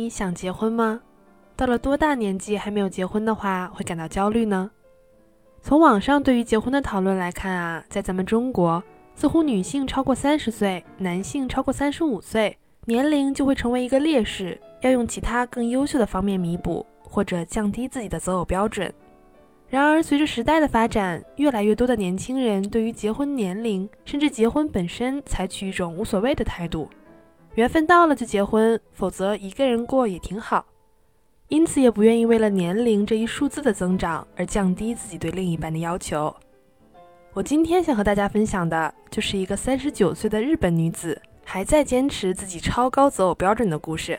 你想结婚吗？到了多大年纪还没有结婚的话，会感到焦虑呢？从网上对于结婚的讨论来看啊，在咱们中国，似乎女性超过三十岁，男性超过三十五岁，年龄就会成为一个劣势，要用其他更优秀的方面弥补，或者降低自己的择偶标准。然而，随着时代的发展，越来越多的年轻人对于结婚年龄，甚至结婚本身，采取一种无所谓的态度。缘分到了就结婚，否则一个人过也挺好。因此，也不愿意为了年龄这一数字的增长而降低自己对另一半的要求。我今天想和大家分享的就是一个三十九岁的日本女子还在坚持自己超高择偶标准的故事。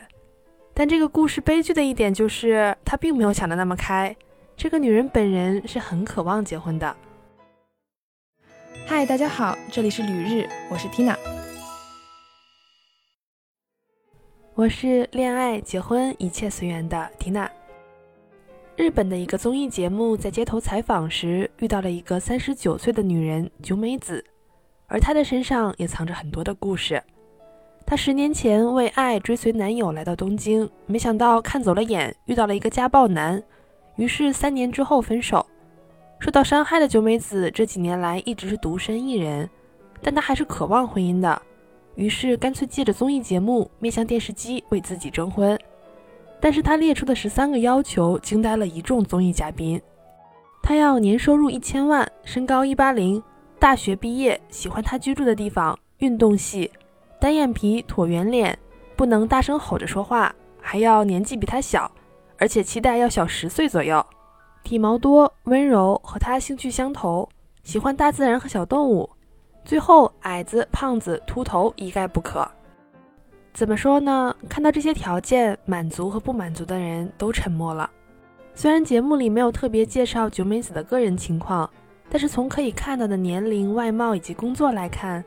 但这个故事悲剧的一点就是，她并没有想的那么开。这个女人本人是很渴望结婚的。嗨，大家好，这里是旅日，我是 Tina。我是恋爱、结婚一切随缘的缇娜。日本的一个综艺节目在街头采访时遇到了一个三十九岁的女人九美子，而她的身上也藏着很多的故事。她十年前为爱追随男友来到东京，没想到看走了眼，遇到了一个家暴男，于是三年之后分手。受到伤害的九美子这几年来一直是独身一人，但她还是渴望婚姻的。于是干脆借着综艺节目面向电视机为自己征婚，但是他列出的十三个要求惊呆了一众综艺嘉宾。他要年收入一千万，身高一八零，大学毕业，喜欢他居住的地方，运动系，单眼皮，椭圆脸，不能大声吼着说话，还要年纪比他小，而且期待要小十岁左右，体毛多，温柔，和他兴趣相投，喜欢大自然和小动物。最后，矮子、胖子、秃头一概不可。怎么说呢？看到这些条件，满足和不满足的人都沉默了。虽然节目里没有特别介绍九美子的个人情况，但是从可以看到的年龄、外貌以及工作来看，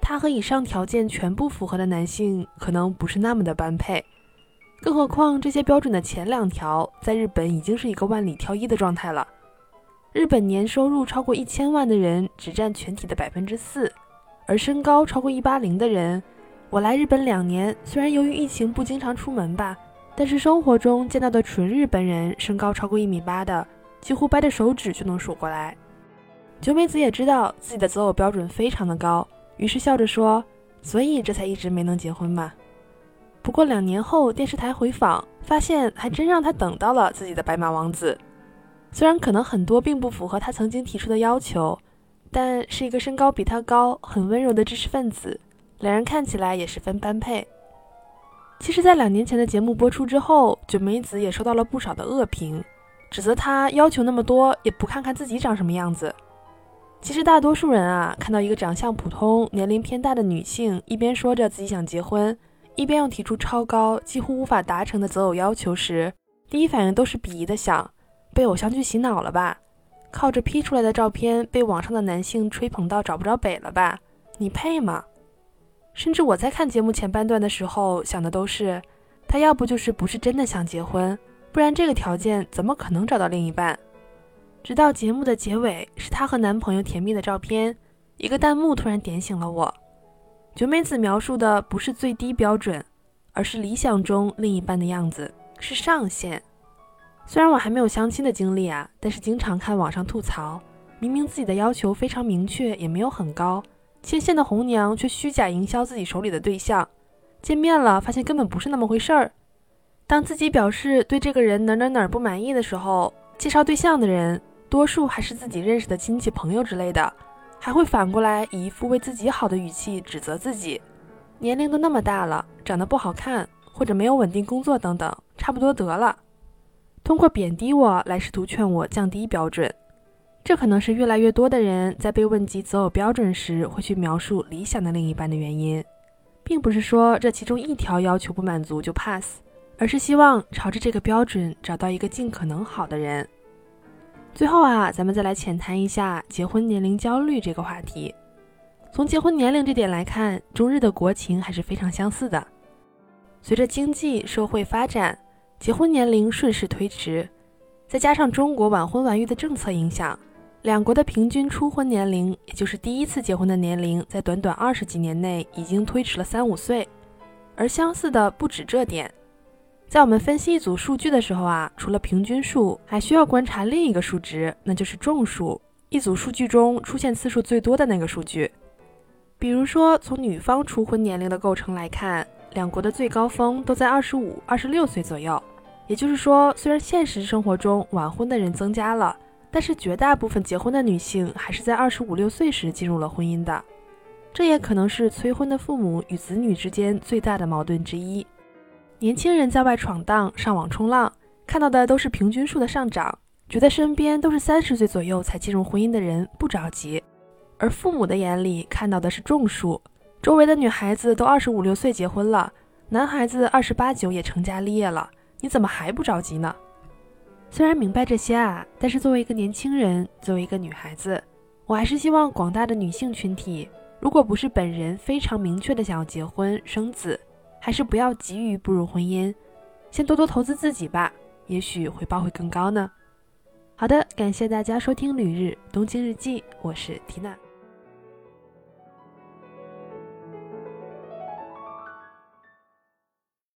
她和以上条件全部符合的男性可能不是那么的般配。更何况，这些标准的前两条，在日本已经是一个万里挑一的状态了。日本年收入超过一千万的人只占全体的百分之四，而身高超过一八零的人，我来日本两年，虽然由于疫情不经常出门吧，但是生活中见到的纯日本人身高超过一米八的，几乎掰着手指就能数过来。九美子也知道自己的择偶标准非常的高，于是笑着说：“所以这才一直没能结婚嘛。”不过两年后电视台回访，发现还真让她等到了自己的白马王子。虽然可能很多并不符合他曾经提出的要求，但是一个身高比他高、很温柔的知识分子，两人看起来也十分般配。其实，在两年前的节目播出之后，九美子也收到了不少的恶评，指责他要求那么多，也不看看自己长什么样子。其实，大多数人啊，看到一个长相普通、年龄偏大的女性，一边说着自己想结婚，一边又提出超高、几乎无法达成的择偶要求时，第一反应都是鄙夷的想。被偶像剧洗脑了吧？靠着 P 出来的照片被网上的男性吹捧到找不着北了吧？你配吗？甚至我在看节目前半段的时候想的都是，他要不就是不是真的想结婚，不然这个条件怎么可能找到另一半？直到节目的结尾是她和男朋友甜蜜的照片，一个弹幕突然点醒了我。九美子描述的不是最低标准，而是理想中另一半的样子，是上限。虽然我还没有相亲的经历啊，但是经常看网上吐槽，明明自己的要求非常明确，也没有很高，牵线的红娘却虚假营销自己手里的对象，见面了发现根本不是那么回事儿。当自己表示对这个人哪哪哪不满意的时候，介绍对象的人多数还是自己认识的亲戚朋友之类的，还会反过来以一副为自己好的语气指责自己，年龄都那么大了，长得不好看，或者没有稳定工作等等，差不多得了。通过贬低我来试图劝我降低标准，这可能是越来越多的人在被问及择偶标准时会去描述理想的另一半的原因，并不是说这其中一条要求不满足就 pass，而是希望朝着这个标准找到一个尽可能好的人。最后啊，咱们再来浅谈一下结婚年龄焦虑这个话题。从结婚年龄这点来看，中日的国情还是非常相似的。随着经济社会发展。结婚年龄顺势推迟，再加上中国晚婚晚育的政策影响，两国的平均初婚年龄，也就是第一次结婚的年龄，在短短二十几年内已经推迟了三五岁。而相似的不止这点，在我们分析一组数据的时候啊，除了平均数，还需要观察另一个数值，那就是众数，一组数据中出现次数最多的那个数据。比如说，从女方初婚年龄的构成来看，两国的最高峰都在二十五、二十六岁左右。也就是说，虽然现实生活中晚婚的人增加了，但是绝大部分结婚的女性还是在二十五六岁时进入了婚姻的。这也可能是催婚的父母与子女之间最大的矛盾之一。年轻人在外闯荡、上网冲浪，看到的都是平均数的上涨，觉得身边都是三十岁左右才进入婚姻的人，不着急；而父母的眼里看到的是众数，周围的女孩子都二十五六岁结婚了，男孩子二十八九也成家立业了，你怎么还不着急呢？虽然明白这些啊，但是作为一个年轻人，作为一个女孩子，我还是希望广大的女性群体，如果不是本人非常明确的想要结婚生子。还是不要急于步入婚姻，先多多投资自己吧，也许回报会更高呢。好的，感谢大家收听《旅日东京日记》，我是缇娜。